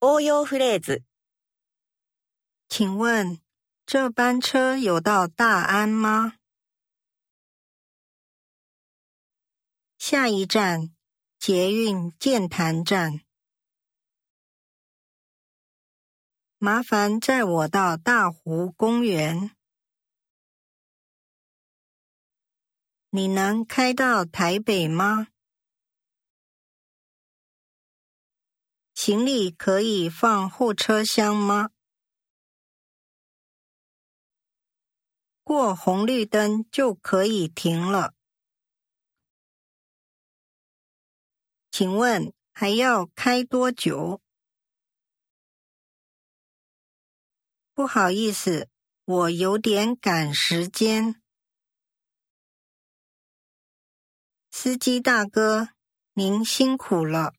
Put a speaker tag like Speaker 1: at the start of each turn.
Speaker 1: 応用フレーズ。
Speaker 2: 请问这班车有到大安吗？下一站，捷运剑潭站。麻烦载我到大湖公园。你能开到台北吗？ 行李可以放后车厢吗？过红绿灯就可以停了。请问还要开多久？不好意思，我有点赶时间。司机大哥，您辛苦了。